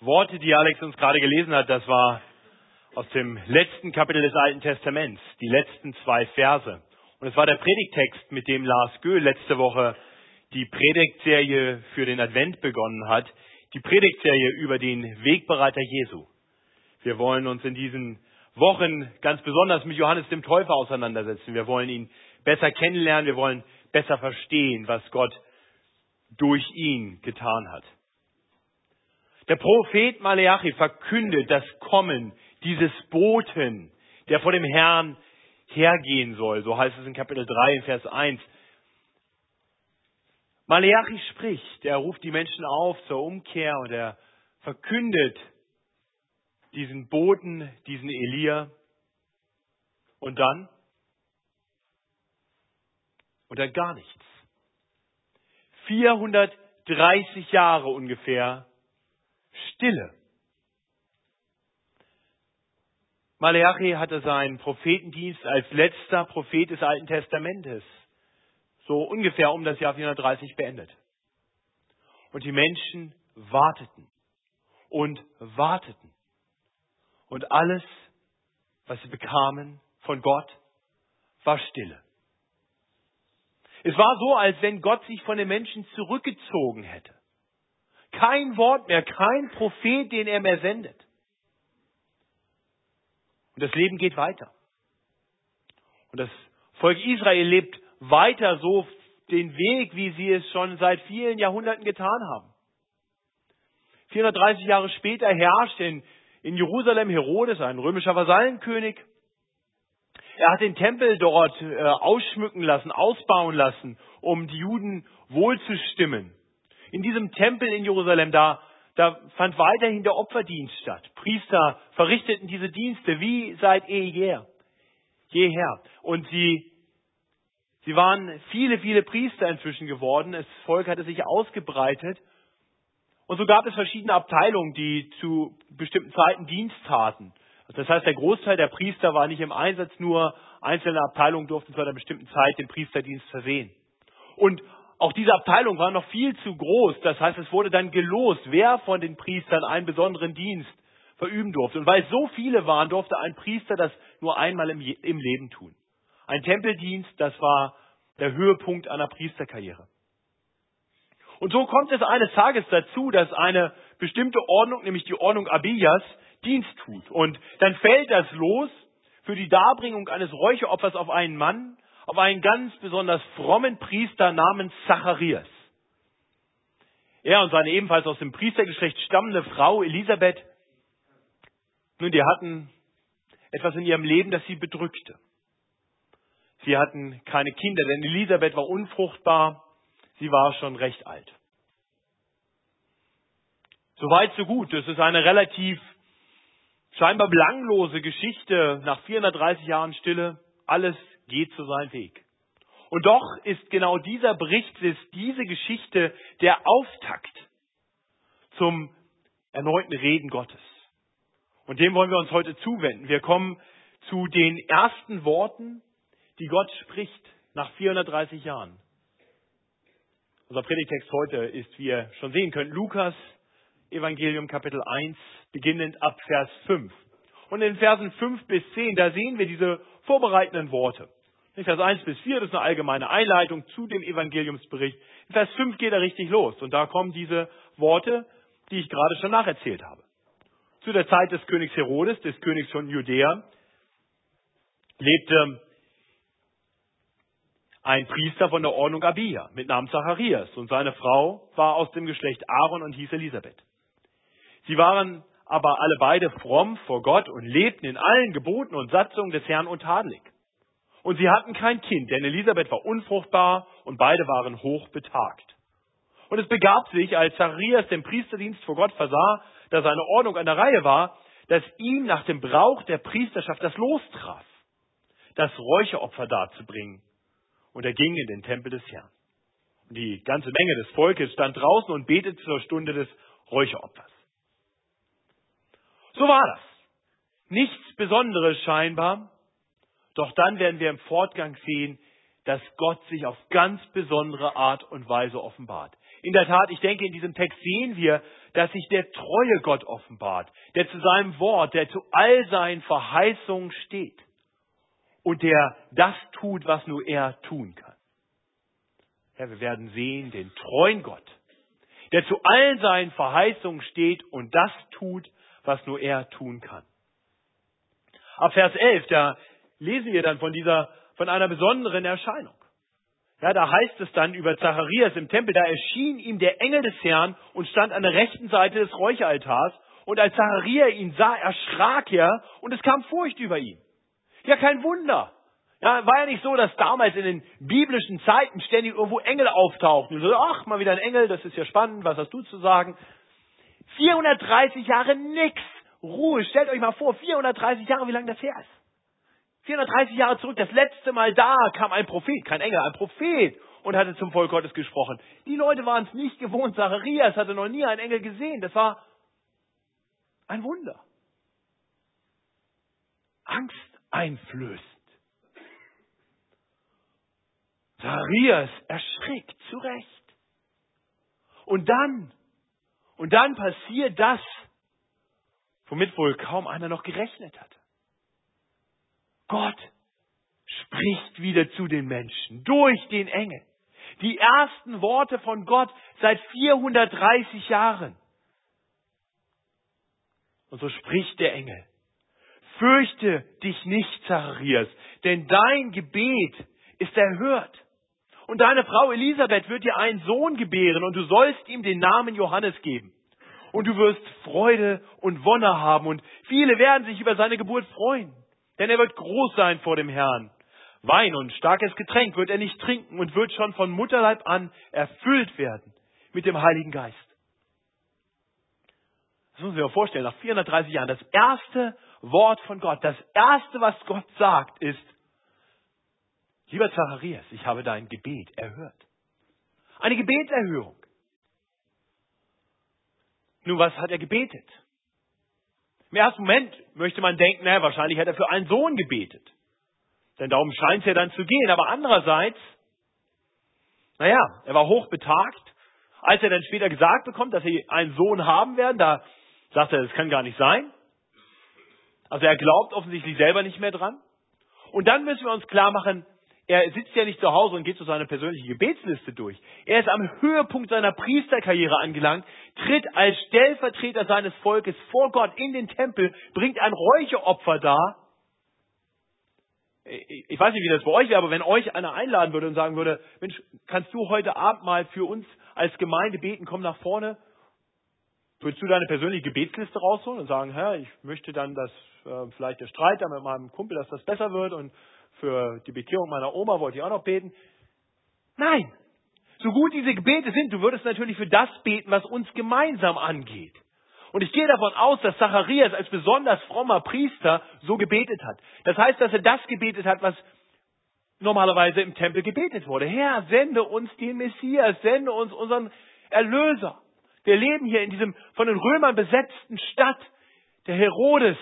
Worte, die Alex uns gerade gelesen hat, das war aus dem letzten Kapitel des Alten Testaments, die letzten zwei Verse. Und es war der Predigtext, mit dem Lars Göhl letzte Woche die Predigtserie für den Advent begonnen hat, die Predigtserie über den Wegbereiter Jesu. Wir wollen uns in diesen Wochen ganz besonders mit Johannes dem Täufer auseinandersetzen. Wir wollen ihn besser kennenlernen, wir wollen besser verstehen, was Gott durch ihn getan hat. Der Prophet Maleachi verkündet das Kommen dieses Boten, der vor dem Herrn hergehen soll. So heißt es in Kapitel 3, Vers 1. Maleachi spricht, er ruft die Menschen auf zur Umkehr und er verkündet diesen Boten, diesen Elia. Und dann? Und dann gar nichts. 430 Jahre ungefähr Stille. Maleachi hatte seinen Prophetendienst als letzter Prophet des Alten Testamentes so ungefähr um das Jahr 430 beendet. Und die Menschen warteten und warteten. Und alles, was sie bekamen von Gott, war Stille. Es war so, als wenn Gott sich von den Menschen zurückgezogen hätte. Kein Wort mehr, kein Prophet, den er mehr sendet. Und das Leben geht weiter. Und das Volk Israel lebt weiter so den Weg, wie sie es schon seit vielen Jahrhunderten getan haben. 430 Jahre später herrscht in, in Jerusalem Herodes, ein römischer Vasallenkönig. Er hat den Tempel dort äh, ausschmücken lassen, ausbauen lassen, um die Juden wohlzustimmen. In diesem Tempel in Jerusalem, da, da fand weiterhin der Opferdienst statt. Priester verrichteten diese Dienste wie seit jeher. jeher. Und sie, sie waren viele, viele Priester inzwischen geworden. Das Volk hatte sich ausgebreitet. Und so gab es verschiedene Abteilungen, die zu bestimmten Zeiten Dienst taten. Das heißt, der Großteil der Priester war nicht im Einsatz, nur einzelne Abteilungen durften zu einer bestimmten Zeit den Priesterdienst versehen. Und auch diese Abteilung war noch viel zu groß. Das heißt, es wurde dann gelost, wer von den Priestern einen besonderen Dienst verüben durfte. Und weil es so viele waren, durfte ein Priester das nur einmal im, im Leben tun. Ein Tempeldienst, das war der Höhepunkt einer Priesterkarriere. Und so kommt es eines Tages dazu, dass eine bestimmte Ordnung, nämlich die Ordnung Abiyas, Dienst tut. Und dann fällt das los für die Darbringung eines Räucheropfers auf einen Mann, auf einen ganz besonders frommen Priester namens Zacharias. Er und seine ebenfalls aus dem Priestergeschlecht stammende Frau Elisabeth, nun, die hatten etwas in ihrem Leben, das sie bedrückte. Sie hatten keine Kinder, denn Elisabeth war unfruchtbar, sie war schon recht alt. Soweit, so gut. Das ist eine relativ scheinbar belanglose Geschichte nach 430 Jahren Stille. Alles geht zu seinem Weg. Und doch ist genau dieser Bericht, ist diese Geschichte der Auftakt zum erneuten Reden Gottes. Und dem wollen wir uns heute zuwenden. Wir kommen zu den ersten Worten, die Gott spricht nach 430 Jahren. Unser Predigtext heute ist, wie ihr schon sehen könnt, Lukas Evangelium Kapitel 1, beginnend ab Vers 5. Und in Versen 5 bis 10, da sehen wir diese vorbereitenden Worte. In Vers 1 bis 4, das ist eine allgemeine Einleitung zu dem Evangeliumsbericht. In Vers 5 geht er richtig los. Und da kommen diese Worte, die ich gerade schon nacherzählt habe. Zu der Zeit des Königs Herodes, des Königs von Judäa, lebte ein Priester von der Ordnung Abia mit Namen Zacharias und seine Frau war aus dem Geschlecht Aaron und hieß Elisabeth. Sie waren aber alle beide fromm vor Gott und lebten in allen Geboten und Satzungen des Herrn untadelig. Und sie hatten kein Kind, denn Elisabeth war unfruchtbar und beide waren hoch betagt. Und es begab sich, als Zacharias den Priesterdienst vor Gott versah, da seine Ordnung an der Reihe war, dass ihm nach dem Brauch der Priesterschaft das Los traf, das Räucheropfer darzubringen. Und er ging in den Tempel des Herrn. Und die ganze Menge des Volkes stand draußen und betete zur Stunde des Räucheropfers. So war das. Nichts Besonderes scheinbar, doch dann werden wir im Fortgang sehen, dass Gott sich auf ganz besondere Art und Weise offenbart. In der Tat, ich denke, in diesem Text sehen wir, dass sich der treue Gott offenbart, der zu seinem Wort, der zu all seinen Verheißungen steht und der das tut, was nur er tun kann. Ja, wir werden sehen den treuen Gott, der zu allen seinen Verheißungen steht und das tut, was nur er tun kann. Ab Vers 11, da lesen wir dann von dieser, von einer besonderen Erscheinung. Ja, da heißt es dann über Zacharias im Tempel, da erschien ihm der Engel des Herrn und stand an der rechten Seite des Räucheraltars. Und als Zachariah ihn sah, erschrak er und es kam Furcht über ihn. Ja, kein Wunder. Ja, war ja nicht so, dass damals in den biblischen Zeiten ständig irgendwo Engel auftauchten. Und so, ach, mal wieder ein Engel, das ist ja spannend, was hast du zu sagen? 430 Jahre nix. Ruhe. Stellt euch mal vor, 430 Jahre, wie lange das her ist. 430 Jahre zurück, das letzte Mal da kam ein Prophet, kein Engel, ein Prophet und hatte zum Volk Gottes gesprochen. Die Leute waren es nicht gewohnt. Zacharias hatte noch nie einen Engel gesehen. Das war ein Wunder. Angst einflößend. Zacharias erschrickt zurecht. Und dann, und dann passiert das, womit wohl kaum einer noch gerechnet hat. Gott spricht wieder zu den Menschen durch den Engel. Die ersten Worte von Gott seit 430 Jahren. Und so spricht der Engel. Fürchte dich nicht, Zacharias, denn dein Gebet ist erhört. Und deine Frau Elisabeth wird dir einen Sohn gebären und du sollst ihm den Namen Johannes geben. Und du wirst Freude und Wonne haben und viele werden sich über seine Geburt freuen. Denn er wird groß sein vor dem Herrn. Wein und starkes Getränk wird er nicht trinken und wird schon von Mutterleib an erfüllt werden mit dem Heiligen Geist. Das muss man sich mal vorstellen, nach 430 Jahren, das erste Wort von Gott, das erste, was Gott sagt, ist, lieber Zacharias, ich habe dein Gebet erhört. Eine Gebetserhörung. Nun, was hat er gebetet? Im ersten Moment möchte man denken, naja, wahrscheinlich hat er für einen Sohn gebetet. Denn darum scheint es ja dann zu gehen. Aber andererseits, naja, er war hochbetagt. Als er dann später gesagt bekommt, dass sie einen Sohn haben werden, da sagt er, das kann gar nicht sein. Also er glaubt offensichtlich selber nicht mehr dran. Und dann müssen wir uns klar machen, er sitzt ja nicht zu Hause und geht so seine persönliche Gebetsliste durch. Er ist am Höhepunkt seiner Priesterkarriere angelangt, tritt als Stellvertreter seines Volkes vor Gott in den Tempel, bringt ein Räucheopfer dar. Ich weiß nicht, wie das bei euch wäre, aber wenn euch einer einladen würde und sagen würde, Mensch, kannst du heute Abend mal für uns als Gemeinde beten, komm nach vorne, würdest du deine persönliche Gebetsliste rausholen und sagen, Herr, ich möchte dann, dass äh, vielleicht der Streit da mit meinem Kumpel, dass das besser wird und für die Bekehrung meiner Oma wollte ich auch noch beten. Nein. So gut diese Gebete sind, du würdest natürlich für das beten, was uns gemeinsam angeht. Und ich gehe davon aus, dass Zacharias als besonders frommer Priester so gebetet hat. Das heißt, dass er das gebetet hat, was normalerweise im Tempel gebetet wurde. Herr, sende uns den Messias, sende uns unseren Erlöser. Wir leben hier in diesem von den Römern besetzten Stadt, der Herodes.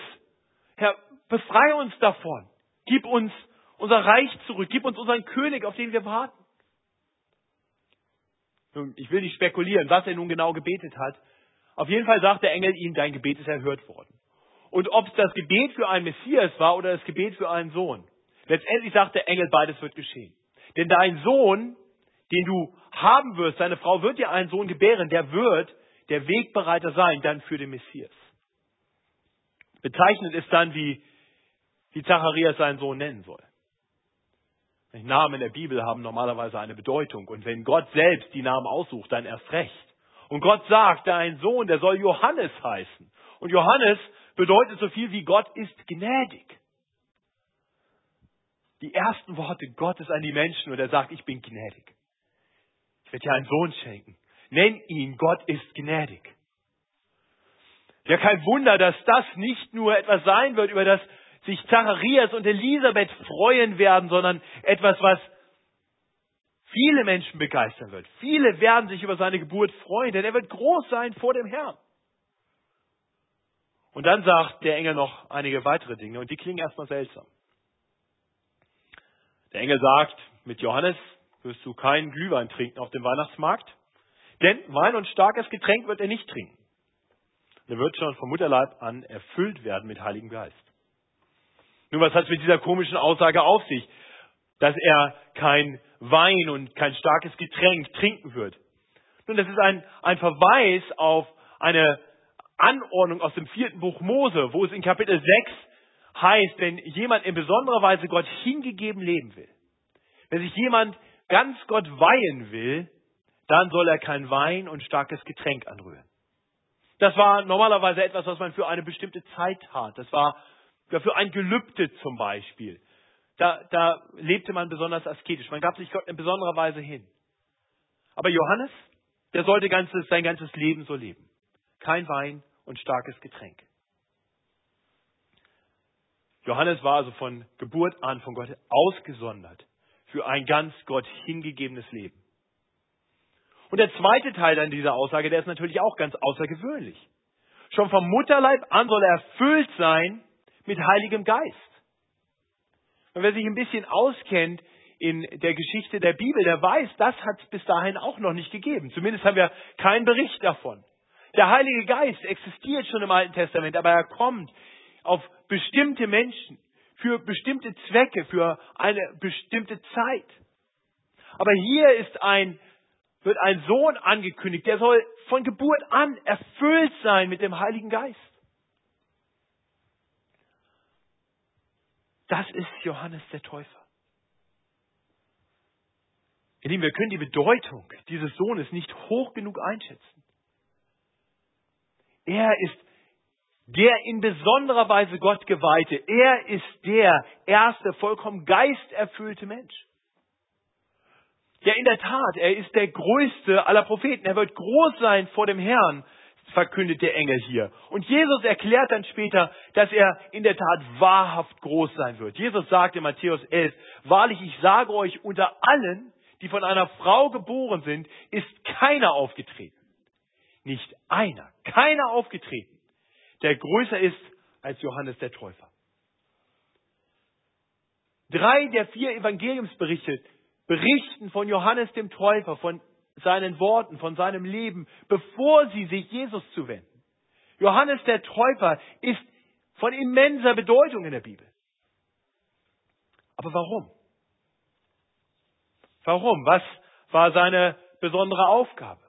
Herr, befreie uns davon. Gib uns unser Reich zurück. Gib uns unseren König, auf den wir warten. Nun, ich will nicht spekulieren, was er nun genau gebetet hat. Auf jeden Fall sagt der Engel ihm, dein Gebet ist erhört worden. Und ob es das Gebet für einen Messias war oder das Gebet für einen Sohn. Letztendlich sagt der Engel, beides wird geschehen. Denn dein Sohn, den du haben wirst, deine Frau wird dir einen Sohn gebären, der wird der Wegbereiter sein dann für den Messias. Bezeichnet ist dann, wie, wie Zacharias seinen Sohn nennen soll. Namen in der Bibel haben normalerweise eine Bedeutung. Und wenn Gott selbst die Namen aussucht, dann erst recht. Und Gott sagt, dein Sohn, der soll Johannes heißen. Und Johannes bedeutet so viel wie Gott ist gnädig. Die ersten Worte Gottes an die Menschen und er sagt, ich bin gnädig. Ich werde dir einen Sohn schenken. Nenn ihn, Gott ist gnädig. Ja, kein Wunder, dass das nicht nur etwas sein wird, über das sich Zacharias und Elisabeth freuen werden, sondern etwas, was viele Menschen begeistern wird. Viele werden sich über seine Geburt freuen, denn er wird groß sein vor dem Herrn. Und dann sagt der Engel noch einige weitere Dinge und die klingen erstmal seltsam. Der Engel sagt, mit Johannes wirst du keinen Glühwein trinken auf dem Weihnachtsmarkt, denn Wein und starkes Getränk wird er nicht trinken. Er wird schon vom Mutterleib an erfüllt werden mit Heiligem Geist. Nun, was hat es mit dieser komischen Aussage auf sich, dass er kein Wein und kein starkes Getränk trinken wird? Nun, das ist ein, ein Verweis auf eine Anordnung aus dem vierten Buch Mose, wo es in Kapitel 6 heißt, wenn jemand in besonderer Weise Gott hingegeben leben will, wenn sich jemand ganz Gott weihen will, dann soll er kein Wein und starkes Getränk anrühren. Das war normalerweise etwas, was man für eine bestimmte Zeit tat. Das war für ein Gelübde zum Beispiel. Da, da lebte man besonders asketisch. Man gab sich Gott in besonderer Weise hin. Aber Johannes, der sollte ganzes, sein ganzes Leben so leben. Kein Wein und starkes Getränk. Johannes war also von Geburt an von Gott ausgesondert für ein ganz Gott hingegebenes Leben. Und der zweite Teil dann dieser Aussage, der ist natürlich auch ganz außergewöhnlich. Schon vom Mutterleib an soll er erfüllt sein mit Heiligem Geist. Und wer sich ein bisschen auskennt in der Geschichte der Bibel, der weiß, das hat es bis dahin auch noch nicht gegeben. Zumindest haben wir keinen Bericht davon. Der Heilige Geist existiert schon im Alten Testament, aber er kommt auf bestimmte Menschen, für bestimmte Zwecke, für eine bestimmte Zeit. Aber hier ist ein, wird ein Sohn angekündigt, der soll von Geburt an erfüllt sein mit dem Heiligen Geist. Das ist Johannes der Täufer. Ihr Lieben, wir können die Bedeutung dieses Sohnes nicht hoch genug einschätzen. Er ist der in besonderer Weise Gott geweihte. Er ist der erste, vollkommen geisterfüllte Mensch. Ja, in der Tat, er ist der größte aller Propheten. Er wird groß sein vor dem Herrn, verkündet der Engel hier. Und Jesus erklärt dann später, dass er in der Tat wahrhaft groß sein wird. Jesus sagt in Matthäus 11, wahrlich, ich sage euch, unter allen, die von einer Frau geboren sind, ist keiner aufgetreten. Nicht einer, keiner aufgetreten, der größer ist als Johannes der Täufer. Drei der vier Evangeliumsberichte berichten von Johannes dem Täufer, von seinen Worten, von seinem Leben, bevor sie sich Jesus zuwenden. Johannes der Täufer ist von immenser Bedeutung in der Bibel. Aber warum? Warum? Was war seine besondere Aufgabe?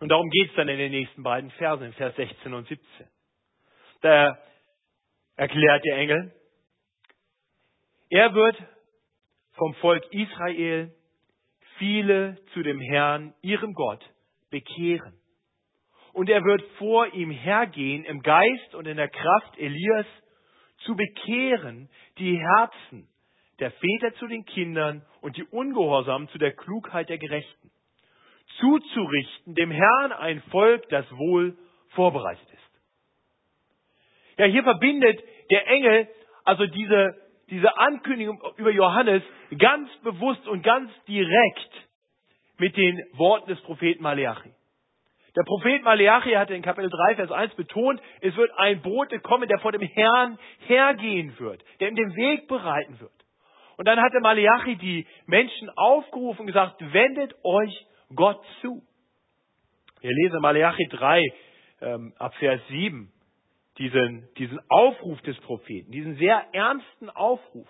Und darum geht es dann in den nächsten beiden Versen, in Vers 16 und 17. Da erklärt der Engel, er wird vom Volk Israel viele zu dem Herrn, ihrem Gott, bekehren. Und er wird vor ihm hergehen im Geist und in der Kraft Elias zu bekehren die Herzen der Väter zu den Kindern und die Ungehorsamen zu der Klugheit der Gerechten. Zuzurichten dem Herrn ein Volk, das wohl vorbereitet ist. Ja, hier verbindet der Engel also diese diese Ankündigung über Johannes ganz bewusst und ganz direkt mit den Worten des Propheten Maleachi. Der Prophet Maleachi hatte in Kapitel 3, Vers 1 betont, es wird ein Bote kommen, der vor dem Herrn hergehen wird, der ihm den Weg bereiten wird. Und dann hatte Maleachi die Menschen aufgerufen und gesagt, wendet euch Gott zu. Wir lesen Maleachi 3 ähm, ab Vers 7 diesen, diesen Aufruf des Propheten, diesen sehr ernsten Aufruf.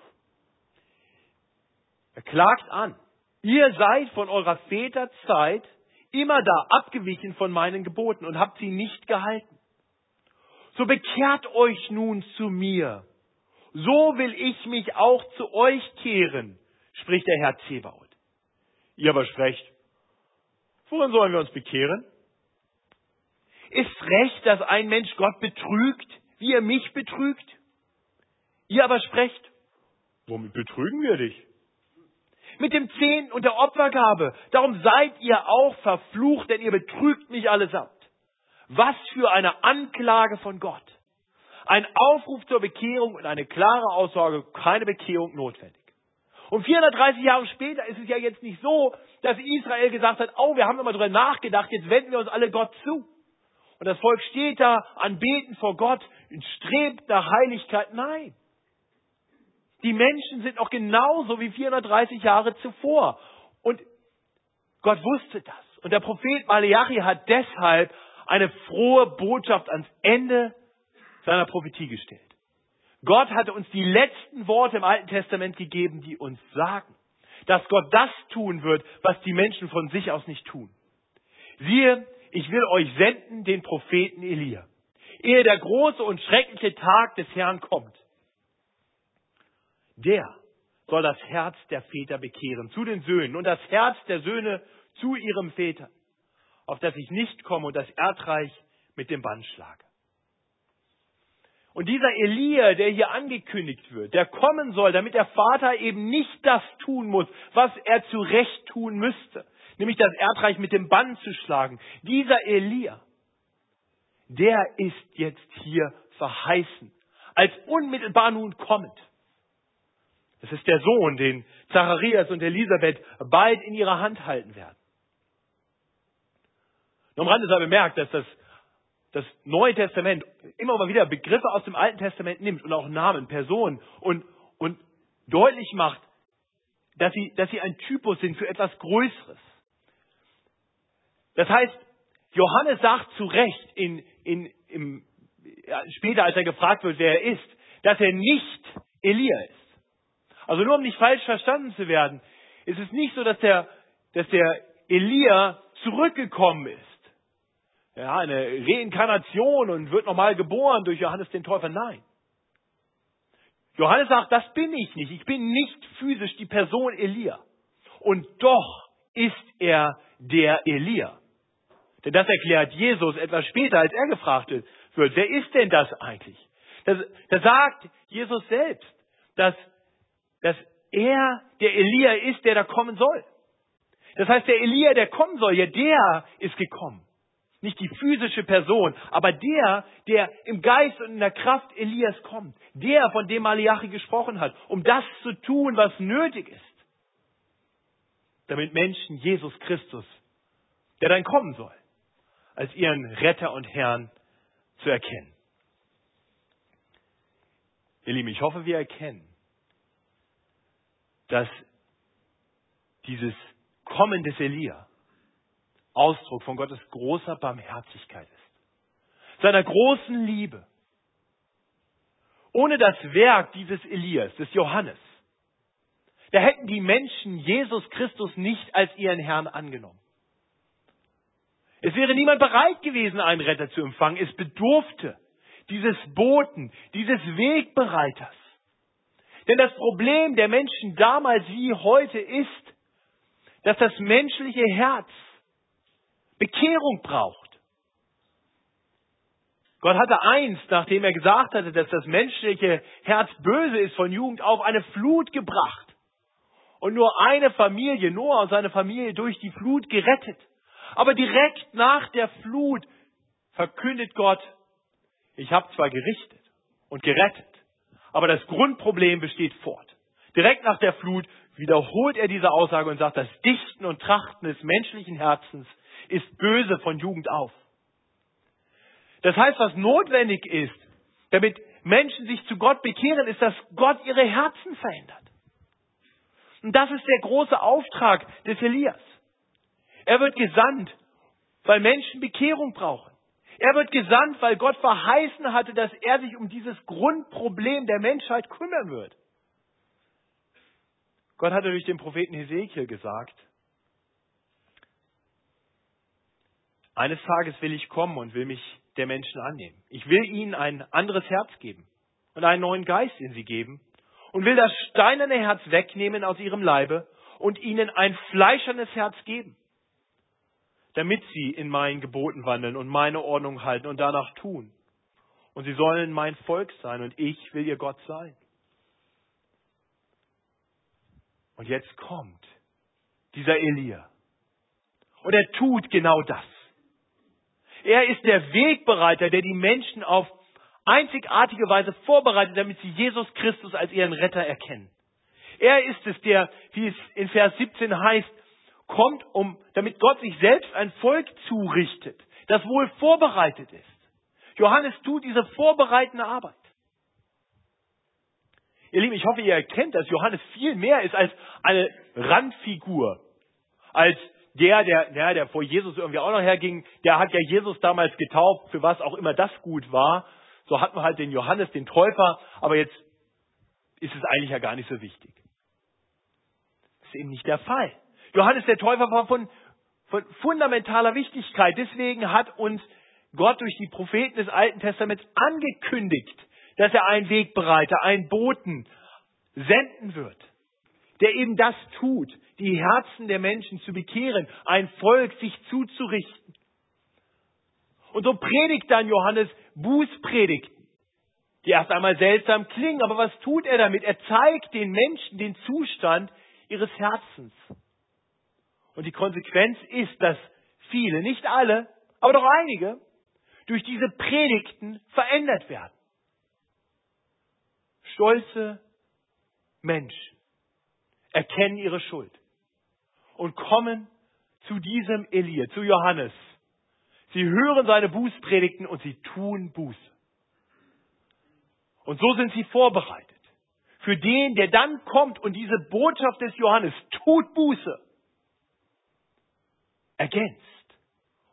Er klagt an, ihr seid von eurer Väterzeit immer da abgewichen von meinen Geboten und habt sie nicht gehalten. So bekehrt euch nun zu mir. So will ich mich auch zu euch kehren, spricht der Herr Zebaoth. Ihr aber sprecht, worin sollen wir uns bekehren? Ist recht, dass ein Mensch Gott betrügt, wie er mich betrügt? Ihr aber sprecht, womit betrügen wir dich? Mit dem Zehnten und der Opfergabe. Darum seid ihr auch verflucht, denn ihr betrügt mich allesamt. Was für eine Anklage von Gott. Ein Aufruf zur Bekehrung und eine klare Aussage, keine Bekehrung notwendig. Und 430 Jahre später ist es ja jetzt nicht so, dass Israel gesagt hat, oh, wir haben immer darüber nachgedacht, jetzt wenden wir uns alle Gott zu. Und das Volk steht da, anbeten vor Gott und strebt nach Heiligkeit. Nein. Die Menschen sind noch genauso wie 430 Jahre zuvor. Und Gott wusste das. Und der Prophet Malachi hat deshalb eine frohe Botschaft ans Ende seiner Prophetie gestellt. Gott hatte uns die letzten Worte im Alten Testament gegeben, die uns sagen, dass Gott das tun wird, was die Menschen von sich aus nicht tun. Siehe, ich will euch senden den Propheten Elia, ehe der große und schreckliche Tag des Herrn kommt. Der soll das Herz der Väter bekehren zu den Söhnen und das Herz der Söhne zu ihrem Väter, auf das ich nicht komme und das Erdreich mit dem Bann schlage. Und dieser Elia, der hier angekündigt wird, der kommen soll, damit der Vater eben nicht das tun muss, was er zu Recht tun müsste, nämlich das Erdreich mit dem Bann zu schlagen. Dieser Elia, der ist jetzt hier verheißen, als unmittelbar nun kommend. Es ist der Sohn, den Zacharias und Elisabeth bald in ihrer Hand halten werden. Nur am Rande sei bemerkt, dass das das Neue Testament immer mal wieder Begriffe aus dem Alten Testament nimmt und auch Namen, Personen und, und deutlich macht, dass sie, dass sie ein Typus sind für etwas Größeres. Das heißt, Johannes sagt zu Recht in, in, im, ja, später, als er gefragt wird, wer er ist, dass er nicht Elia ist. Also nur um nicht falsch verstanden zu werden, ist es nicht so, dass der, dass der Elia zurückgekommen ist ja, eine Reinkarnation und wird nochmal geboren durch Johannes den Täufer. Nein. Johannes sagt, das bin ich nicht. Ich bin nicht physisch die Person Elia. Und doch ist er der Elia. Denn das erklärt Jesus etwas später, als er gefragt wird, wer ist denn das eigentlich? Da sagt Jesus selbst, dass, dass er der Elia ist, der da kommen soll. Das heißt, der Elia, der kommen soll, ja, der ist gekommen nicht die physische Person, aber der, der im Geist und in der Kraft Elias kommt, der, von dem Malachi gesprochen hat, um das zu tun, was nötig ist, damit Menschen Jesus Christus, der dann kommen soll, als ihren Retter und Herrn zu erkennen. Ihr Lieben, ich hoffe, wir erkennen, dass dieses Kommen des Elia Ausdruck von Gottes großer Barmherzigkeit ist. Seiner großen Liebe. Ohne das Werk dieses Elias, des Johannes, da hätten die Menschen Jesus Christus nicht als ihren Herrn angenommen. Es wäre niemand bereit gewesen, einen Retter zu empfangen. Es bedurfte dieses Boten, dieses Wegbereiters. Denn das Problem der Menschen damals wie heute ist, dass das menschliche Herz Bekehrung braucht. Gott hatte einst, nachdem er gesagt hatte, dass das menschliche Herz böse ist, von Jugend auf eine Flut gebracht. Und nur eine Familie, Noah und seine Familie durch die Flut gerettet. Aber direkt nach der Flut verkündet Gott, ich habe zwar gerichtet und gerettet, aber das Grundproblem besteht fort. Direkt nach der Flut wiederholt er diese Aussage und sagt, das Dichten und Trachten des menschlichen Herzens ist böse von Jugend auf. Das heißt, was notwendig ist, damit Menschen sich zu Gott bekehren, ist, dass Gott ihre Herzen verändert. Und das ist der große Auftrag des Elias. Er wird gesandt, weil Menschen Bekehrung brauchen. Er wird gesandt, weil Gott verheißen hatte, dass er sich um dieses Grundproblem der Menschheit kümmern wird. Gott hatte durch den Propheten Hesekiel gesagt, Eines Tages will ich kommen und will mich der Menschen annehmen. Ich will ihnen ein anderes Herz geben und einen neuen Geist in sie geben und will das steinerne Herz wegnehmen aus ihrem Leibe und ihnen ein fleischernes Herz geben, damit sie in meinen Geboten wandeln und meine Ordnung halten und danach tun. Und sie sollen mein Volk sein und ich will ihr Gott sein. Und jetzt kommt dieser Elia. Und er tut genau das. Er ist der Wegbereiter, der die Menschen auf einzigartige Weise vorbereitet, damit sie Jesus Christus als ihren Retter erkennen. Er ist es, der, wie es in Vers 17 heißt, kommt, um, damit Gott sich selbst ein Volk zurichtet, das wohl vorbereitet ist. Johannes tut diese vorbereitende Arbeit. Ihr Lieben, ich hoffe, ihr erkennt, dass Johannes viel mehr ist als eine Randfigur, als der, der, der vor Jesus irgendwie auch noch herging, der hat ja Jesus damals getauft, für was auch immer das gut war. So hatten wir halt den Johannes, den Täufer, aber jetzt ist es eigentlich ja gar nicht so wichtig. Das ist eben nicht der Fall. Johannes der Täufer war von, von fundamentaler Wichtigkeit. Deswegen hat uns Gott durch die Propheten des Alten Testaments angekündigt, dass er einen Wegbereiter, einen Boten senden wird, der eben das tut, die Herzen der Menschen zu bekehren, ein Volk sich zuzurichten. Und so predigt dann Johannes Bußpredigten, die erst einmal seltsam klingen, aber was tut er damit? Er zeigt den Menschen den Zustand ihres Herzens. Und die Konsequenz ist, dass viele, nicht alle, aber doch einige, durch diese Predigten verändert werden. Stolze Menschen erkennen ihre Schuld und kommen zu diesem Elia, zu Johannes. Sie hören seine Bußpredigten und sie tun Buße. Und so sind sie vorbereitet. Für den, der dann kommt und diese Botschaft des Johannes tut Buße, ergänzt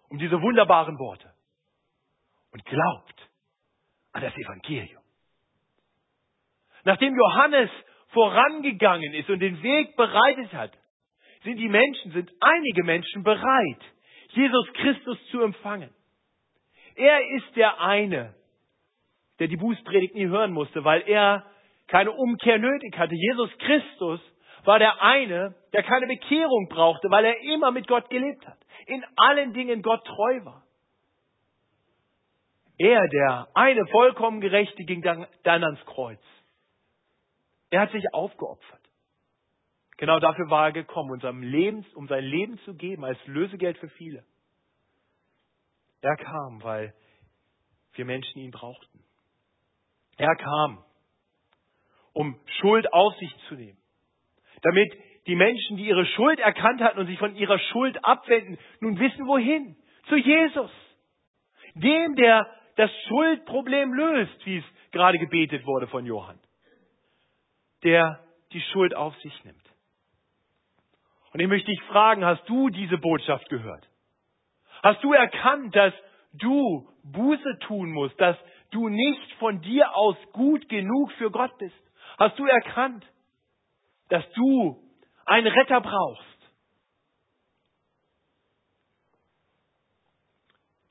um diese wunderbaren Worte und glaubt an das Evangelium. Nachdem Johannes vorangegangen ist und den Weg bereitet hat, sind die Menschen, sind einige Menschen bereit, Jesus Christus zu empfangen. Er ist der eine, der die Bußpredigt nie hören musste, weil er keine Umkehr nötig hatte. Jesus Christus war der eine, der keine Bekehrung brauchte, weil er immer mit Gott gelebt hat, in allen Dingen Gott treu war. Er, der eine vollkommen Gerechte, ging dann, ans Kreuz. Er hat sich aufgeopfert. Genau dafür war er gekommen, unserem Leben, um sein Leben zu geben als Lösegeld für viele. Er kam, weil wir Menschen ihn brauchten. Er kam, um Schuld auf sich zu nehmen. Damit die Menschen, die ihre Schuld erkannt hatten und sich von ihrer Schuld abwenden, nun wissen wohin. Zu Jesus. Dem, der das Schuldproblem löst, wie es gerade gebetet wurde von Johann. Der die Schuld auf sich nimmt. Und ich möchte dich fragen, hast du diese Botschaft gehört? Hast du erkannt, dass du Buße tun musst, dass du nicht von dir aus gut genug für Gott bist? Hast du erkannt, dass du einen Retter brauchst?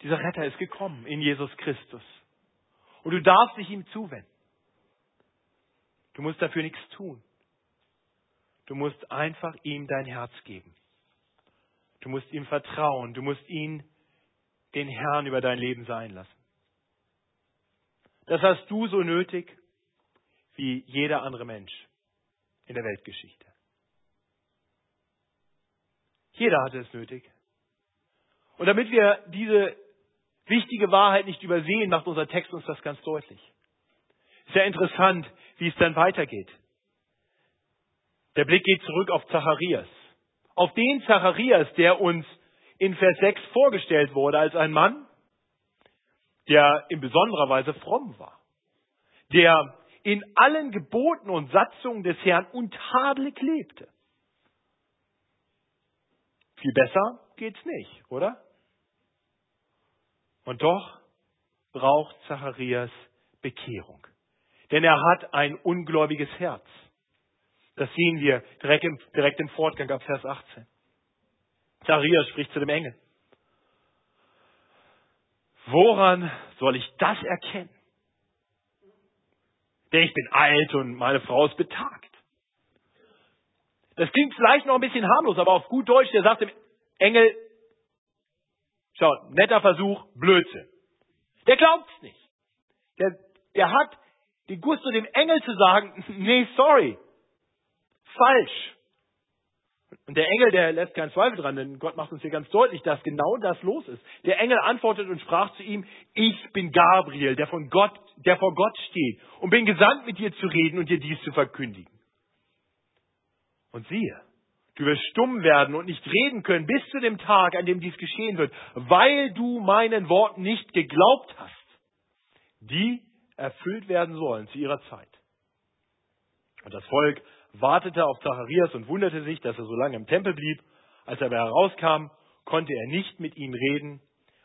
Dieser Retter ist gekommen in Jesus Christus. Und du darfst dich ihm zuwenden. Du musst dafür nichts tun. Du musst einfach ihm dein Herz geben. Du musst ihm vertrauen. Du musst ihn den Herrn über dein Leben sein lassen. Das hast du so nötig wie jeder andere Mensch in der Weltgeschichte. Jeder hatte es nötig. Und damit wir diese wichtige Wahrheit nicht übersehen, macht unser Text uns das ganz deutlich. Sehr interessant, wie es dann weitergeht. Der Blick geht zurück auf Zacharias. Auf den Zacharias, der uns in Vers 6 vorgestellt wurde als ein Mann, der in besonderer Weise fromm war, der in allen Geboten und Satzungen des Herrn untadelig lebte. Viel besser geht's nicht, oder? Und doch braucht Zacharias Bekehrung. Denn er hat ein ungläubiges Herz. Das sehen wir direkt im, direkt im Fortgang ab Vers 18. Zacharias spricht zu dem Engel. Woran soll ich das erkennen? Denn ich bin alt und meine Frau ist betagt. Das klingt vielleicht noch ein bisschen harmlos, aber auf gut Deutsch, der sagt dem Engel, schau, netter Versuch, Blödsinn. Der glaubt's nicht. Der, der hat den Gusto, dem Engel zu sagen, nee, sorry, falsch. Und der Engel, der lässt keinen Zweifel dran, denn Gott macht uns hier ganz deutlich, dass genau das los ist. Der Engel antwortet und sprach zu ihm, ich bin Gabriel, der von Gott, der vor Gott steht und bin gesandt, mit dir zu reden und dir dies zu verkündigen. Und siehe, du wirst stumm werden und nicht reden können bis zu dem Tag, an dem dies geschehen wird, weil du meinen Worten nicht geglaubt hast, die erfüllt werden sollen zu ihrer Zeit. Und das Volk wartete auf Zacharias und wunderte sich, dass er so lange im Tempel blieb. Als er aber herauskam, konnte er nicht mit ihnen reden,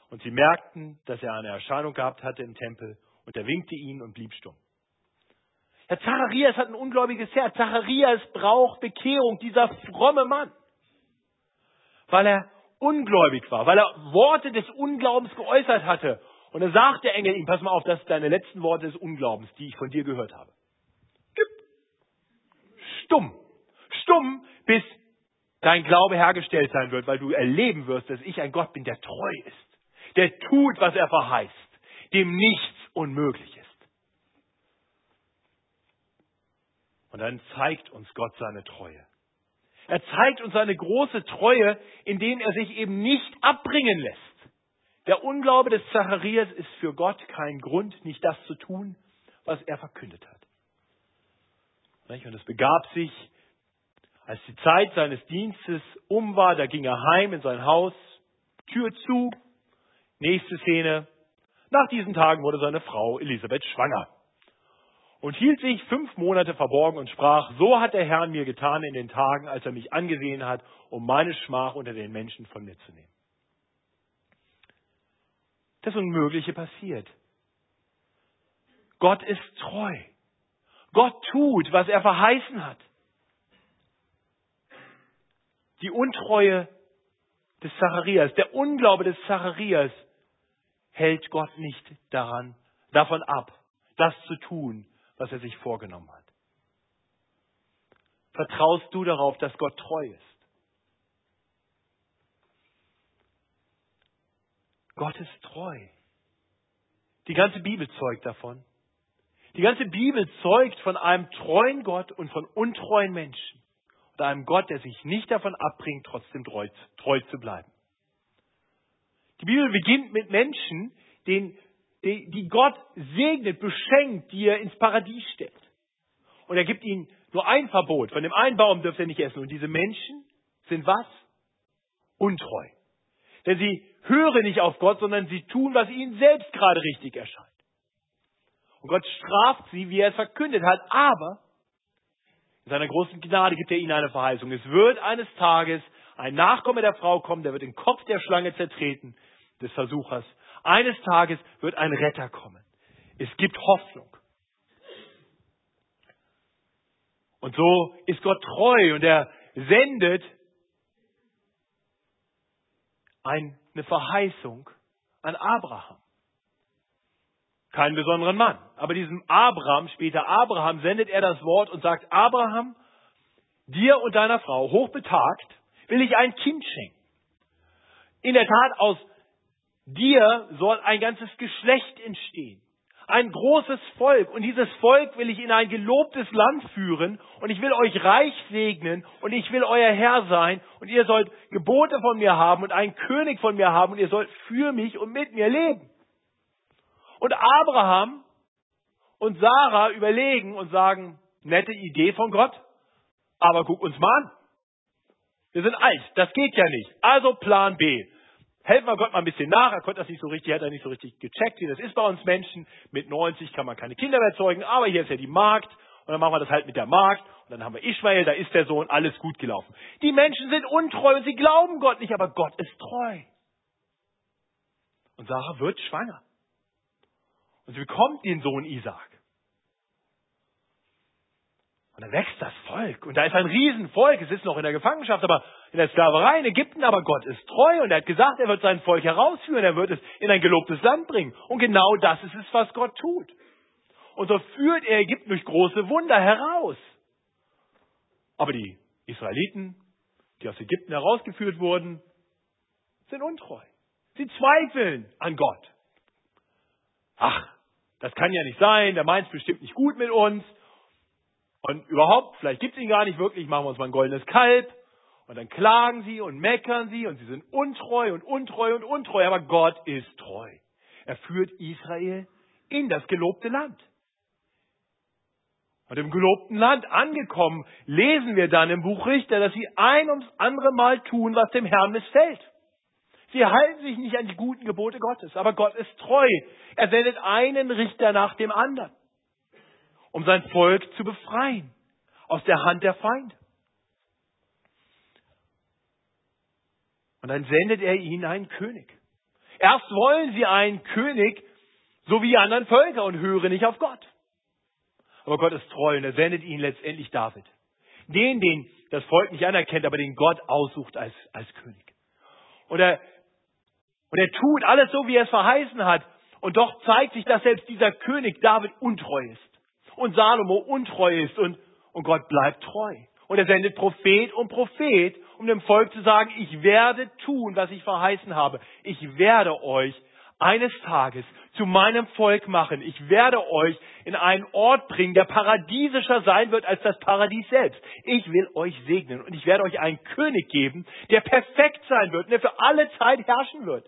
und sie merkten, dass er eine Erscheinung gehabt hatte im Tempel, und er winkte ihnen und blieb stumm. Herr Zacharias hat ein ungläubiges Herz. Zacharias braucht Bekehrung, dieser fromme Mann. Weil er ungläubig war, weil er Worte des Unglaubens geäußert hatte. Und dann sagt der Engel ihm, pass mal auf, das sind deine letzten Worte des Unglaubens, die ich von dir gehört habe. Stumm. Stumm, bis dein Glaube hergestellt sein wird, weil du erleben wirst, dass ich ein Gott bin, der treu ist, der tut, was er verheißt, dem nichts unmöglich ist. Und dann zeigt uns Gott seine Treue. Er zeigt uns seine große Treue, indem er sich eben nicht abbringen lässt. Der Unglaube des Zacharias ist für Gott kein Grund, nicht das zu tun, was er verkündet hat. Und es begab sich, als die Zeit seines Dienstes um war, da ging er heim in sein Haus, Tür zu, nächste Szene. Nach diesen Tagen wurde seine Frau Elisabeth schwanger und hielt sich fünf Monate verborgen und sprach, so hat der Herr mir getan in den Tagen, als er mich angesehen hat, um meine Schmach unter den Menschen von mir zu nehmen. Das Unmögliche passiert. Gott ist treu. Gott tut, was er verheißen hat. Die Untreue des Zacharias, der Unglaube des Zacharias hält Gott nicht daran, davon ab, das zu tun, was er sich vorgenommen hat? Vertraust du darauf, dass Gott treu ist? Gott ist treu. Die ganze Bibel zeugt davon. Die ganze Bibel zeugt von einem treuen Gott und von untreuen Menschen. Und einem Gott, der sich nicht davon abbringt, trotzdem treu, treu zu bleiben. Die Bibel beginnt mit Menschen, denen die, die Gott segnet, beschenkt, die er ins Paradies stellt. Und er gibt ihnen nur ein Verbot. Von dem einen Baum dürft ihr nicht essen. Und diese Menschen sind was? Untreu. Denn sie hören nicht auf Gott, sondern sie tun, was ihnen selbst gerade richtig erscheint. Und Gott straft sie, wie er es verkündet hat. Aber in seiner großen Gnade gibt er ihnen eine Verheißung. Es wird eines Tages ein Nachkomme der Frau kommen, der wird den Kopf der Schlange zertreten, des Versuchers, eines Tages wird ein Retter kommen. Es gibt Hoffnung. Und so ist Gott treu und er sendet eine Verheißung an Abraham. Keinen besonderen Mann. Aber diesem Abraham, später Abraham, sendet er das Wort und sagt, Abraham, dir und deiner Frau, hochbetagt, will ich ein Kind schenken. In der Tat aus Dir soll ein ganzes Geschlecht entstehen. Ein großes Volk. Und dieses Volk will ich in ein gelobtes Land führen. Und ich will euch reich segnen. Und ich will euer Herr sein. Und ihr sollt Gebote von mir haben und einen König von mir haben. Und ihr sollt für mich und mit mir leben. Und Abraham und Sarah überlegen und sagen, nette Idee von Gott. Aber guck uns mal an. Wir sind alt. Das geht ja nicht. Also Plan B. Helfen wir Gott mal ein bisschen nach. Er konnte das nicht so richtig, hat er nicht so richtig gecheckt, wie das ist bei uns Menschen. Mit 90 kann man keine Kinder mehr zeugen, aber hier ist ja die Magd. Und dann machen wir das halt mit der Magd. Und dann haben wir Ishmael, da ist der Sohn, alles gut gelaufen. Die Menschen sind untreu und sie glauben Gott nicht, aber Gott ist treu. Und Sarah wird schwanger. Und sie bekommt den Sohn Isaac. Und dann wächst das Volk. Und da ist ein Riesenvolk. Es ist noch in der Gefangenschaft, aber in der Sklaverei in Ägypten. Aber Gott ist treu und er hat gesagt, er wird sein Volk herausführen. Er wird es in ein gelobtes Land bringen. Und genau das ist es, was Gott tut. Und so führt er Ägypten durch große Wunder heraus. Aber die Israeliten, die aus Ägypten herausgeführt wurden, sind untreu. Sie zweifeln an Gott. Ach, das kann ja nicht sein, der meint es bestimmt nicht gut mit uns. Und überhaupt, vielleicht gibt es ihn gar nicht wirklich, machen wir uns mal ein goldenes Kalb. Und dann klagen sie und meckern sie und sie sind untreu und untreu und untreu. Aber Gott ist treu. Er führt Israel in das gelobte Land. Und im gelobten Land angekommen, lesen wir dann im Buch Richter, dass sie ein ums andere Mal tun, was dem Herrn missfällt. Sie halten sich nicht an die guten Gebote Gottes, aber Gott ist treu. Er sendet einen Richter nach dem anderen um sein Volk zu befreien aus der Hand der Feinde. Und dann sendet er ihnen einen König. Erst wollen sie einen König, so wie die anderen Völker, und hören nicht auf Gott. Aber Gott ist treu und er sendet ihnen letztendlich David. Den, den das Volk nicht anerkennt, aber den Gott aussucht als, als König. Und er, und er tut alles so, wie er es verheißen hat. Und doch zeigt sich, dass selbst dieser König David untreu ist. Und Salomo untreu ist. Und, und Gott bleibt treu. Und er sendet Prophet und Prophet, um dem Volk zu sagen, ich werde tun, was ich verheißen habe. Ich werde euch eines Tages zu meinem Volk machen. Ich werde euch in einen Ort bringen, der paradiesischer sein wird als das Paradies selbst. Ich will euch segnen und ich werde euch einen König geben, der perfekt sein wird und der für alle Zeit herrschen wird.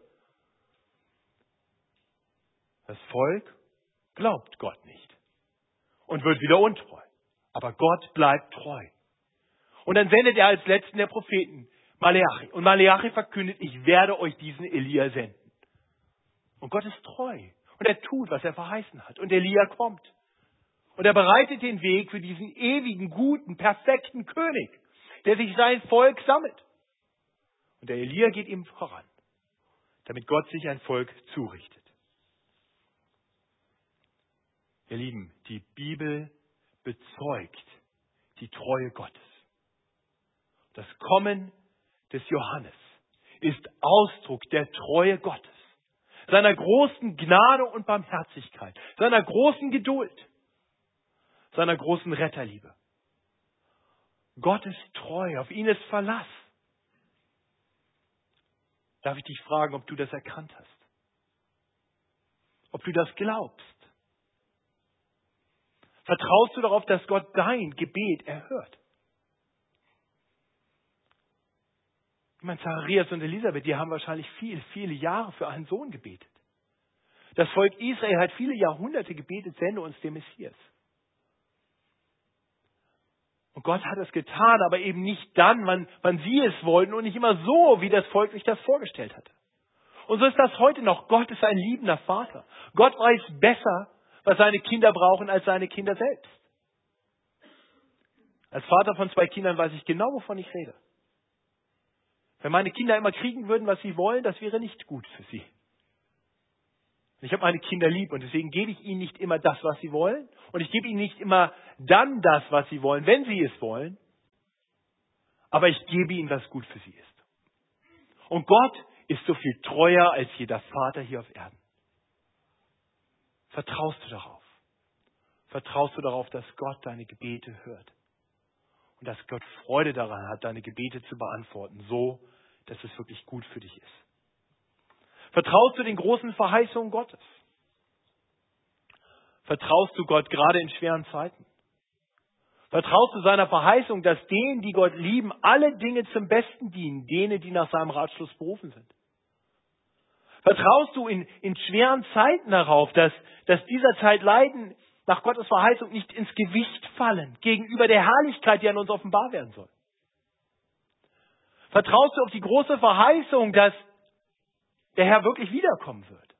Das Volk glaubt Gott nicht und wird wieder untreu. Aber Gott bleibt treu. Und dann sendet er als letzten der Propheten Maleachi. Und Maleachi verkündet, ich werde euch diesen Elia senden. Und Gott ist treu. Und er tut, was er verheißen hat. Und Elia kommt. Und er bereitet den Weg für diesen ewigen, guten, perfekten König, der sich sein Volk sammelt. Und der Elia geht ihm voran, damit Gott sich ein Volk zurichtet. Ihr Lieben, die Bibel bezeugt die Treue Gottes. Das Kommen des Johannes ist Ausdruck der Treue Gottes seiner großen Gnade und Barmherzigkeit, seiner großen Geduld, seiner großen Retterliebe. Gott ist treu, auf ihn ist Verlass. Darf ich dich fragen, ob du das erkannt hast? Ob du das glaubst? Vertraust du darauf, dass Gott dein Gebet erhört? Ich meine, Zacharias und Elisabeth, die haben wahrscheinlich viel, viele Jahre für einen Sohn gebetet. Das Volk Israel hat viele Jahrhunderte gebetet, sende uns den Messias. Und Gott hat es getan, aber eben nicht dann, wann, wann sie es wollten und nicht immer so, wie das Volk sich das vorgestellt hatte. Und so ist das heute noch. Gott ist ein liebender Vater. Gott weiß besser, was seine Kinder brauchen, als seine Kinder selbst. Als Vater von zwei Kindern weiß ich genau, wovon ich rede. Wenn meine Kinder immer kriegen würden, was sie wollen, das wäre nicht gut für sie. Ich habe meine Kinder lieb und deswegen gebe ich ihnen nicht immer das, was sie wollen. Und ich gebe ihnen nicht immer dann das, was sie wollen, wenn sie es wollen. Aber ich gebe ihnen, was gut für sie ist. Und Gott ist so viel treuer als jeder Vater hier auf Erden. Vertraust du darauf? Vertraust du darauf, dass Gott deine Gebete hört? Und dass Gott Freude daran hat, deine Gebete zu beantworten, so dass es wirklich gut für dich ist. Vertraust du den großen Verheißungen Gottes? Vertraust du Gott gerade in schweren Zeiten? Vertraust du seiner Verheißung, dass denen, die Gott lieben, alle Dinge zum Besten dienen, denen, die nach seinem Ratschluss berufen sind? Vertraust du in, in schweren Zeiten darauf, dass, dass dieser Zeit Leiden nach Gottes Verheißung nicht ins Gewicht fallen gegenüber der Herrlichkeit, die an uns offenbar werden soll? Vertraust du auf die große Verheißung, dass der Herr wirklich wiederkommen wird?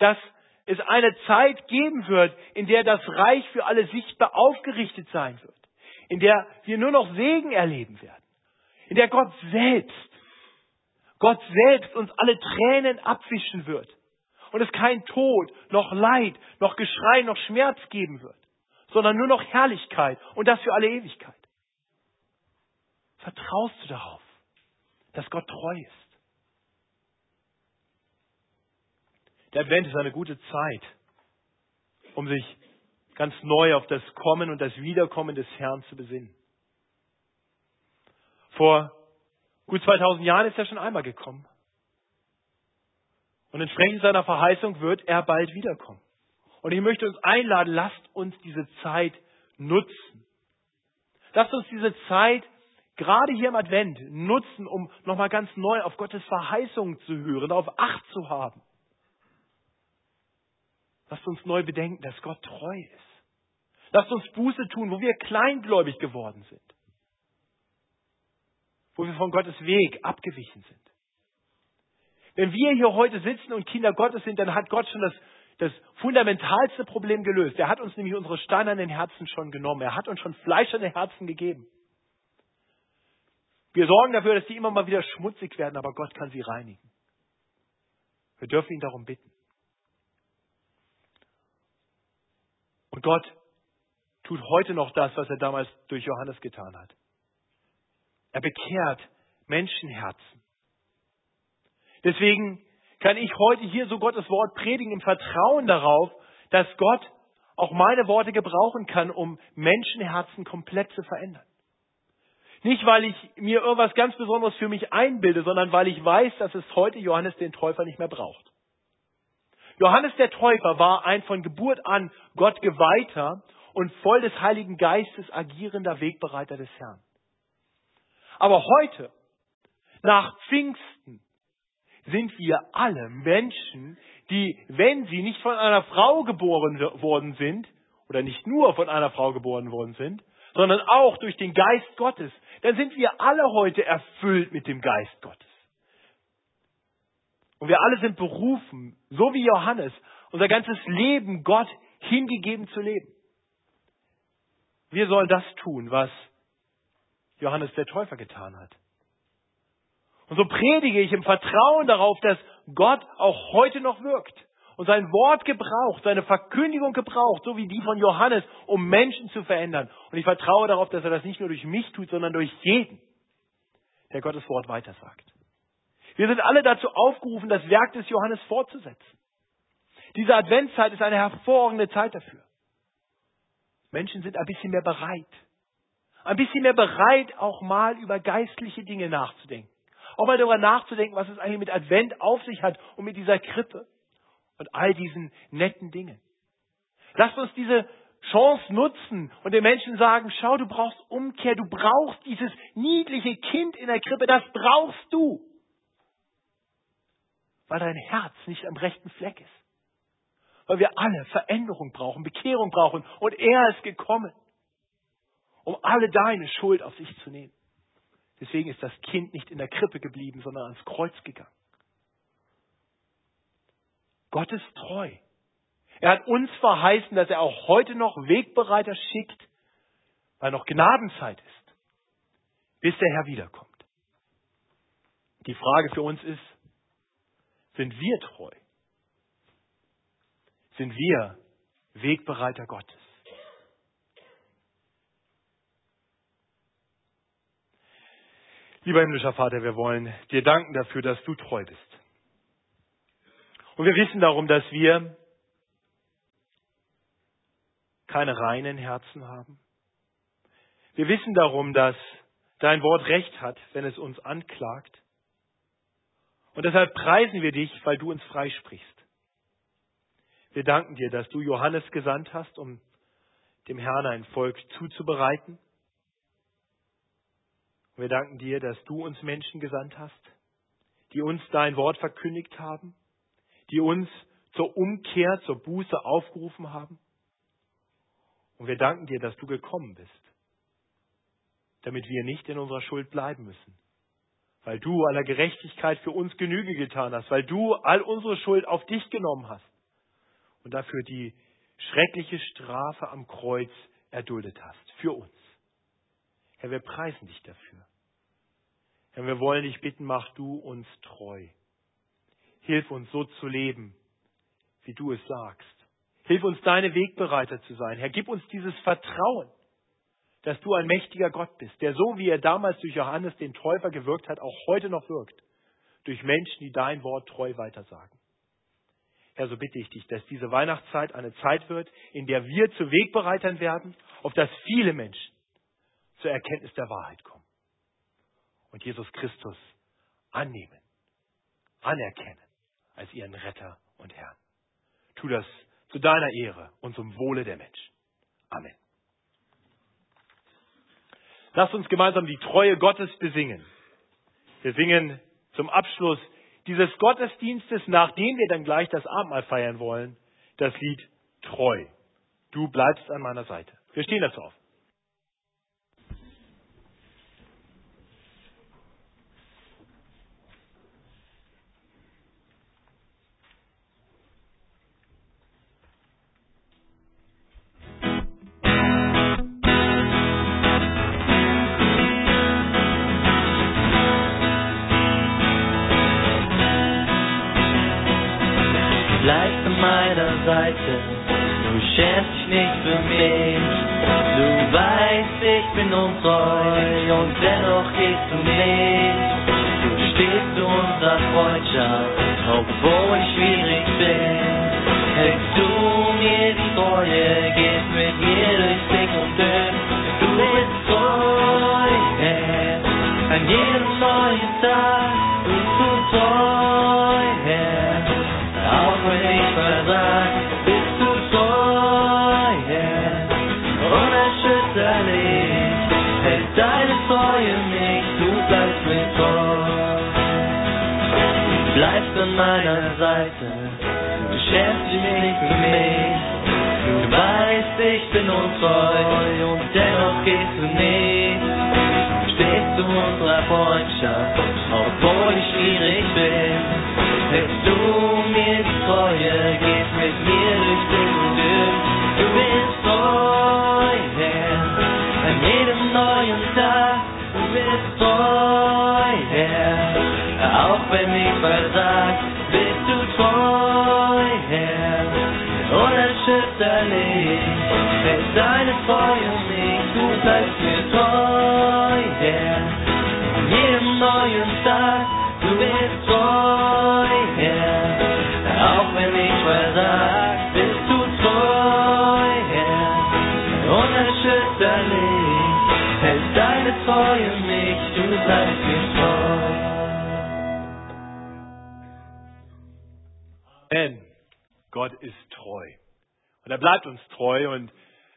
Dass es eine Zeit geben wird, in der das Reich für alle sichtbar aufgerichtet sein wird, in der wir nur noch Segen erleben werden, in der Gott selbst, Gott selbst uns alle Tränen abwischen wird und es kein Tod, noch Leid, noch Geschrei, noch Schmerz geben wird, sondern nur noch Herrlichkeit und das für alle Ewigkeit. Vertraust du darauf? dass Gott treu ist. Der Advent ist eine gute Zeit, um sich ganz neu auf das Kommen und das Wiederkommen des Herrn zu besinnen. Vor gut 2000 Jahren ist er schon einmal gekommen. Und entsprechend seiner Verheißung wird er bald wiederkommen. Und ich möchte uns einladen, lasst uns diese Zeit nutzen. Lasst uns diese Zeit gerade hier im Advent nutzen, um nochmal ganz neu auf Gottes Verheißungen zu hören, darauf Acht zu haben. Lasst uns neu bedenken, dass Gott treu ist. Lasst uns Buße tun, wo wir kleingläubig geworden sind. Wo wir von Gottes Weg abgewichen sind. Wenn wir hier heute sitzen und Kinder Gottes sind, dann hat Gott schon das, das fundamentalste Problem gelöst. Er hat uns nämlich unsere steinernen Herzen schon genommen. Er hat uns schon fleischerne Herzen gegeben. Wir sorgen dafür, dass die immer mal wieder schmutzig werden, aber Gott kann sie reinigen. Wir dürfen ihn darum bitten. Und Gott tut heute noch das, was er damals durch Johannes getan hat. Er bekehrt Menschenherzen. Deswegen kann ich heute hier so Gottes Wort predigen im Vertrauen darauf, dass Gott auch meine Worte gebrauchen kann, um Menschenherzen komplett zu verändern. Nicht, weil ich mir irgendwas ganz Besonderes für mich einbilde, sondern weil ich weiß, dass es heute Johannes den Täufer nicht mehr braucht. Johannes der Täufer war ein von Geburt an Gott geweihter und voll des Heiligen Geistes agierender Wegbereiter des Herrn. Aber heute, nach Pfingsten, sind wir alle Menschen, die, wenn sie nicht von einer Frau geboren worden sind, oder nicht nur von einer Frau geboren worden sind, sondern auch durch den Geist Gottes, dann sind wir alle heute erfüllt mit dem Geist Gottes. Und wir alle sind berufen, so wie Johannes, unser ganzes Leben Gott hingegeben zu leben. Wir sollen das tun, was Johannes der Täufer getan hat. Und so predige ich im Vertrauen darauf, dass Gott auch heute noch wirkt und sein Wort gebraucht, seine Verkündigung gebraucht, so wie die von Johannes, um Menschen zu verändern. Und ich vertraue darauf, dass er das nicht nur durch mich tut, sondern durch jeden, der Gottes Wort weitersagt. Wir sind alle dazu aufgerufen, das Werk des Johannes fortzusetzen. Diese Adventszeit ist eine hervorragende Zeit dafür. Menschen sind ein bisschen mehr bereit. Ein bisschen mehr bereit, auch mal über geistliche Dinge nachzudenken. Auch mal darüber nachzudenken, was es eigentlich mit Advent auf sich hat und mit dieser Krippe und all diesen netten Dingen. Lasst uns diese Chance nutzen und den Menschen sagen, schau, du brauchst Umkehr, du brauchst dieses niedliche Kind in der Krippe, das brauchst du. Weil dein Herz nicht am rechten Fleck ist. Weil wir alle Veränderung brauchen, Bekehrung brauchen und er ist gekommen, um alle deine Schuld auf sich zu nehmen. Deswegen ist das Kind nicht in der Krippe geblieben, sondern ans Kreuz gegangen. Gott ist treu. Er hat uns verheißen, dass er auch heute noch Wegbereiter schickt, weil noch Gnadenzeit ist, bis der Herr wiederkommt. Die Frage für uns ist, sind wir treu? Sind wir Wegbereiter Gottes? Lieber himmlischer Vater, wir wollen dir danken dafür, dass du treu bist. Und wir wissen darum, dass wir keine reinen Herzen haben. Wir wissen darum, dass dein Wort Recht hat, wenn es uns anklagt. Und deshalb preisen wir dich, weil du uns freisprichst. Wir danken dir, dass du Johannes gesandt hast, um dem Herrn ein Volk zuzubereiten. Und wir danken dir, dass du uns Menschen gesandt hast, die uns dein Wort verkündigt haben, die uns zur Umkehr, zur Buße aufgerufen haben. Und wir danken dir, dass du gekommen bist, damit wir nicht in unserer Schuld bleiben müssen, weil du aller Gerechtigkeit für uns Genüge getan hast, weil du all unsere Schuld auf dich genommen hast und dafür die schreckliche Strafe am Kreuz erduldet hast, für uns. Herr, wir preisen dich dafür. Herr, wir wollen dich bitten, mach du uns treu. Hilf uns so zu leben, wie du es sagst. Hilf uns, deine Wegbereiter zu sein. Herr, gib uns dieses Vertrauen, dass du ein mächtiger Gott bist, der so wie er damals durch Johannes den Täufer gewirkt hat, auch heute noch wirkt. Durch Menschen, die dein Wort treu weitersagen. Herr, so bitte ich dich, dass diese Weihnachtszeit eine Zeit wird, in der wir zu Wegbereitern werden, auf dass viele Menschen zur Erkenntnis der Wahrheit kommen und Jesus Christus annehmen, anerkennen als ihren Retter und Herrn. Tu das zu deiner Ehre und zum Wohle der Menschen. Amen. Lass uns gemeinsam die Treue Gottes besingen. Wir singen zum Abschluss dieses Gottesdienstes, nachdem wir dann gleich das Abendmahl feiern wollen, das Lied Treu. Du bleibst an meiner Seite. Wir stehen dazu auf. nicht. Stehst du unserer Freundschaft, obwohl ich schwierig bin. Hättest du mir die Treue gegeben.